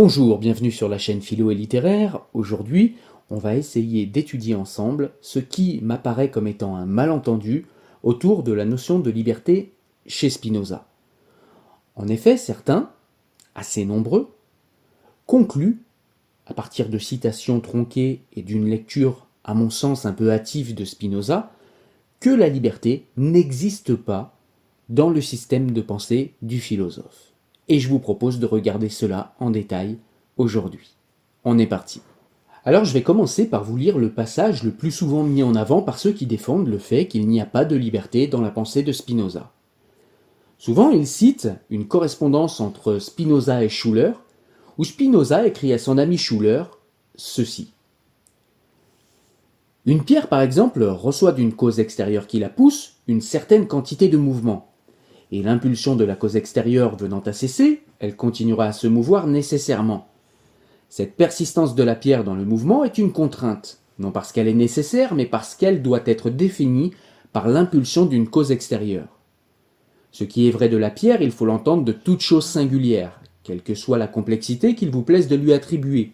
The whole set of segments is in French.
Bonjour, bienvenue sur la chaîne Philo et littéraire. Aujourd'hui, on va essayer d'étudier ensemble ce qui m'apparaît comme étant un malentendu autour de la notion de liberté chez Spinoza. En effet, certains, assez nombreux, concluent, à partir de citations tronquées et d'une lecture, à mon sens, un peu hâtive de Spinoza, que la liberté n'existe pas dans le système de pensée du philosophe et je vous propose de regarder cela en détail aujourd'hui. On est parti. Alors je vais commencer par vous lire le passage le plus souvent mis en avant par ceux qui défendent le fait qu'il n'y a pas de liberté dans la pensée de Spinoza. Souvent ils citent une correspondance entre Spinoza et Schuller, où Spinoza écrit à son ami Schuller ceci. Une pierre, par exemple, reçoit d'une cause extérieure qui la pousse une certaine quantité de mouvement et l'impulsion de la cause extérieure venant à cesser, elle continuera à se mouvoir nécessairement. Cette persistance de la pierre dans le mouvement est une contrainte, non parce qu'elle est nécessaire, mais parce qu'elle doit être définie par l'impulsion d'une cause extérieure. Ce qui est vrai de la pierre, il faut l'entendre de toute chose singulière, quelle que soit la complexité qu'il vous plaise de lui attribuer,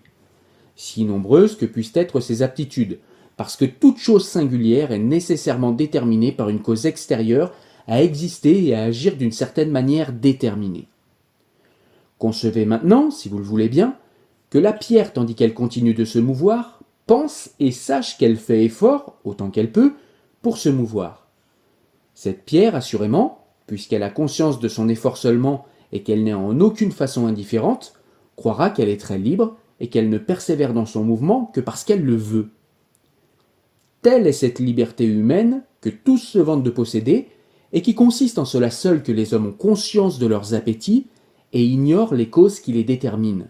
si nombreuses que puissent être ses aptitudes, parce que toute chose singulière est nécessairement déterminée par une cause extérieure à exister et à agir d'une certaine manière déterminée. Concevez maintenant, si vous le voulez bien, que la pierre, tandis qu'elle continue de se mouvoir, pense et sache qu'elle fait effort, autant qu'elle peut, pour se mouvoir. Cette pierre, assurément, puisqu'elle a conscience de son effort seulement et qu'elle n'est en aucune façon indifférente, croira qu'elle est très libre et qu'elle ne persévère dans son mouvement que parce qu'elle le veut. Telle est cette liberté humaine que tous se vantent de posséder et qui consiste en cela seul que les hommes ont conscience de leurs appétits et ignorent les causes qui les déterminent.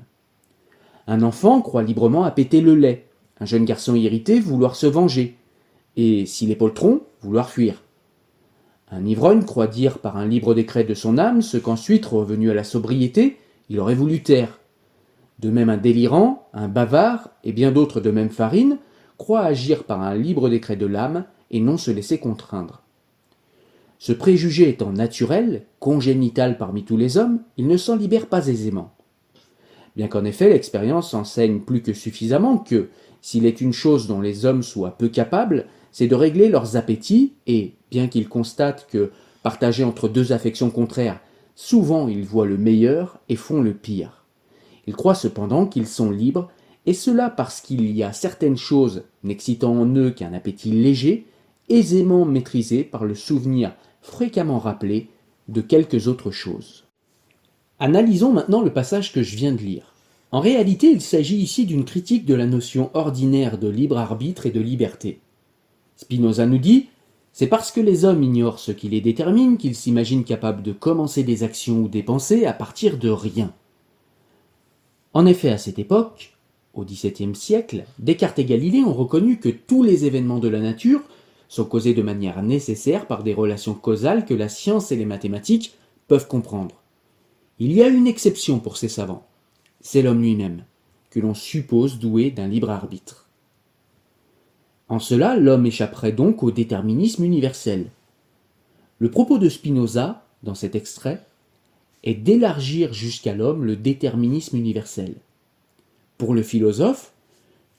Un enfant croit librement à péter le lait, un jeune garçon irrité vouloir se venger, et s'il est poltron, vouloir fuir. Un ivrogne croit dire par un libre décret de son âme ce qu'ensuite, revenu à la sobriété, il aurait voulu taire. De même un délirant, un bavard, et bien d'autres de même farine, croient agir par un libre décret de l'âme et non se laisser contraindre. Ce préjugé étant naturel, congénital parmi tous les hommes, il ne s'en libère pas aisément. Bien qu'en effet l'expérience enseigne plus que suffisamment que, s'il est une chose dont les hommes soient peu capables, c'est de régler leurs appétits, et, bien qu'ils constatent que, partagés entre deux affections contraires, souvent ils voient le meilleur et font le pire. Ils croient cependant qu'ils sont libres, et cela parce qu'il y a certaines choses n'excitant en eux qu'un appétit léger, aisément maîtrisé par le souvenir fréquemment rappelé de quelques autres choses. Analysons maintenant le passage que je viens de lire. En réalité, il s'agit ici d'une critique de la notion ordinaire de libre arbitre et de liberté. Spinoza nous dit c'est parce que les hommes ignorent ce qui les détermine qu'ils s'imaginent capables de commencer des actions ou des pensées à partir de rien. En effet, à cette époque, au XVIIe siècle, Descartes et Galilée ont reconnu que tous les événements de la nature sont causées de manière nécessaire par des relations causales que la science et les mathématiques peuvent comprendre. Il y a une exception pour ces savants, c'est l'homme lui-même, que l'on suppose doué d'un libre arbitre. En cela, l'homme échapperait donc au déterminisme universel. Le propos de Spinoza, dans cet extrait, est d'élargir jusqu'à l'homme le déterminisme universel. Pour le philosophe,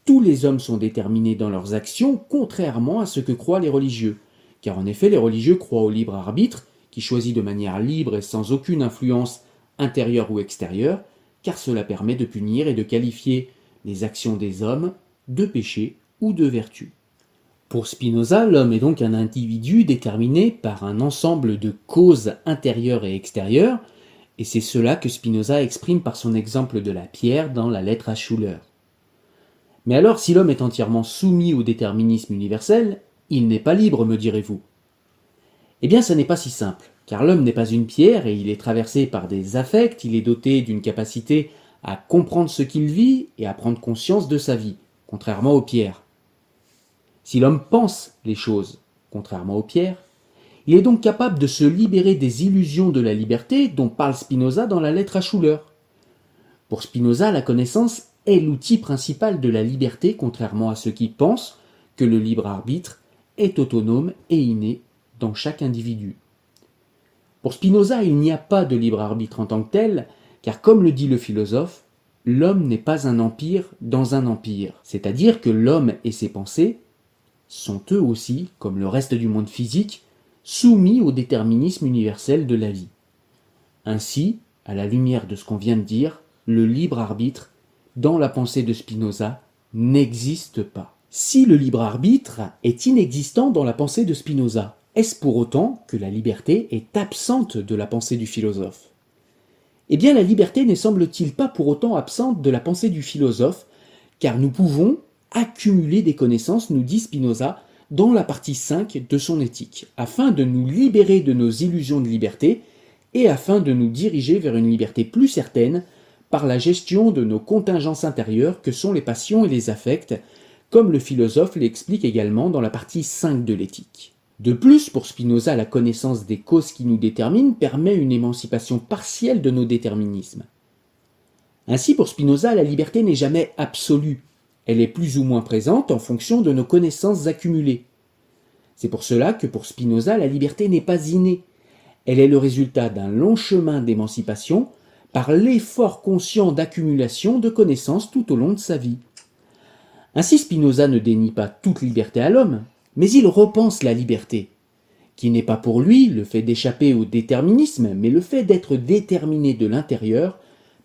tous les hommes sont déterminés dans leurs actions, contrairement à ce que croient les religieux. Car en effet, les religieux croient au libre arbitre, qui choisit de manière libre et sans aucune influence intérieure ou extérieure, car cela permet de punir et de qualifier les actions des hommes de péché ou de vertu. Pour Spinoza, l'homme est donc un individu déterminé par un ensemble de causes intérieures et extérieures, et c'est cela que Spinoza exprime par son exemple de la pierre dans la lettre à Schuller. Mais alors, si l'homme est entièrement soumis au déterminisme universel, il n'est pas libre, me direz-vous. Eh bien, ce n'est pas si simple, car l'homme n'est pas une pierre et il est traversé par des affects, il est doté d'une capacité à comprendre ce qu'il vit et à prendre conscience de sa vie, contrairement aux pierres. Si l'homme pense les choses, contrairement aux pierres, il est donc capable de se libérer des illusions de la liberté dont parle Spinoza dans la lettre à Schuller. Pour Spinoza, la connaissance est l'outil principal de la liberté, contrairement à ceux qui pensent que le libre arbitre est autonome et inné dans chaque individu. Pour Spinoza, il n'y a pas de libre arbitre en tant que tel, car comme le dit le philosophe, l'homme n'est pas un empire dans un empire, c'est-à-dire que l'homme et ses pensées sont eux aussi, comme le reste du monde physique, soumis au déterminisme universel de la vie. Ainsi, à la lumière de ce qu'on vient de dire, le libre arbitre, dans la pensée de Spinoza, n'existe pas. Si le libre arbitre est inexistant dans la pensée de Spinoza, est-ce pour autant que la liberté est absente de la pensée du philosophe? Eh bien la liberté ne semble-t-il pas pour autant absente de la pensée du philosophe, car nous pouvons accumuler des connaissances, nous dit Spinoza, dans la partie 5 de son éthique, afin de nous libérer de nos illusions de liberté et afin de nous diriger vers une liberté plus certaine par la gestion de nos contingences intérieures que sont les passions et les affects, comme le philosophe l'explique également dans la partie 5 de l'éthique. De plus, pour Spinoza, la connaissance des causes qui nous déterminent permet une émancipation partielle de nos déterminismes. Ainsi, pour Spinoza, la liberté n'est jamais absolue, elle est plus ou moins présente en fonction de nos connaissances accumulées. C'est pour cela que pour Spinoza, la liberté n'est pas innée. Elle est le résultat d'un long chemin d'émancipation par l'effort conscient d'accumulation de connaissances tout au long de sa vie. Ainsi Spinoza ne dénie pas toute liberté à l'homme, mais il repense la liberté, qui n'est pas pour lui le fait d'échapper au déterminisme, mais le fait d'être déterminé de l'intérieur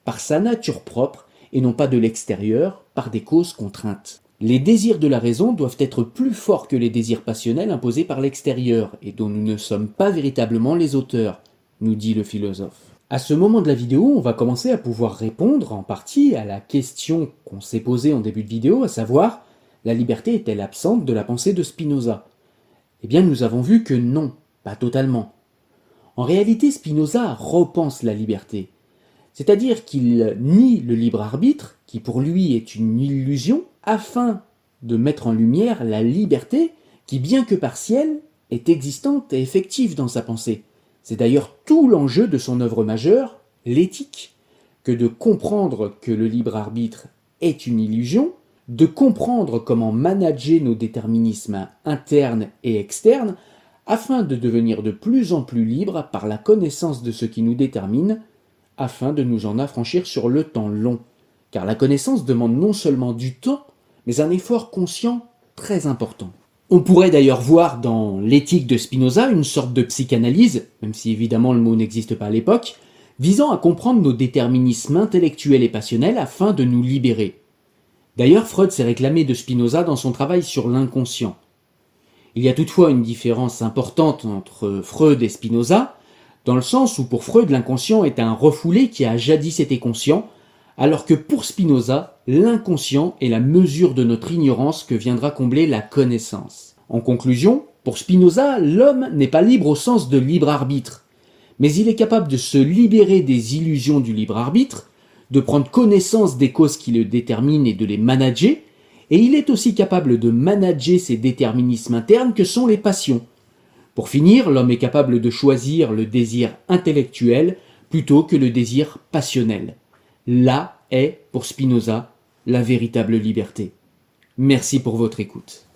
par sa nature propre et non pas de l'extérieur par des causes contraintes. Les désirs de la raison doivent être plus forts que les désirs passionnels imposés par l'extérieur et dont nous ne sommes pas véritablement les auteurs, nous dit le philosophe. À ce moment de la vidéo, on va commencer à pouvoir répondre en partie à la question qu'on s'est posée en début de vidéo, à savoir la liberté est-elle absente de la pensée de Spinoza? Eh bien, nous avons vu que non, pas totalement. En réalité, Spinoza repense la liberté. C'est-à-dire qu'il nie le libre arbitre, qui pour lui est une illusion, afin de mettre en lumière la liberté qui, bien que partielle, est existante et effective dans sa pensée. C'est d'ailleurs tout l'enjeu de son œuvre majeure, l'éthique, que de comprendre que le libre arbitre est une illusion, de comprendre comment manager nos déterminismes internes et externes, afin de devenir de plus en plus libres par la connaissance de ce qui nous détermine afin de nous en affranchir sur le temps long, car la connaissance demande non seulement du temps, mais un effort conscient très important. On pourrait d'ailleurs voir dans l'éthique de Spinoza une sorte de psychanalyse, même si évidemment le mot n'existe pas à l'époque, visant à comprendre nos déterminismes intellectuels et passionnels afin de nous libérer. D'ailleurs, Freud s'est réclamé de Spinoza dans son travail sur l'inconscient. Il y a toutefois une différence importante entre Freud et Spinoza, dans le sens où pour Freud l'inconscient est un refoulé qui a jadis été conscient, alors que pour Spinoza, l'inconscient est la mesure de notre ignorance que viendra combler la connaissance. En conclusion, pour Spinoza, l'homme n'est pas libre au sens de libre arbitre, mais il est capable de se libérer des illusions du libre arbitre, de prendre connaissance des causes qui le déterminent et de les manager, et il est aussi capable de manager ces déterminismes internes que sont les passions, pour finir, l'homme est capable de choisir le désir intellectuel plutôt que le désir passionnel. Là est, pour Spinoza, la véritable liberté. Merci pour votre écoute.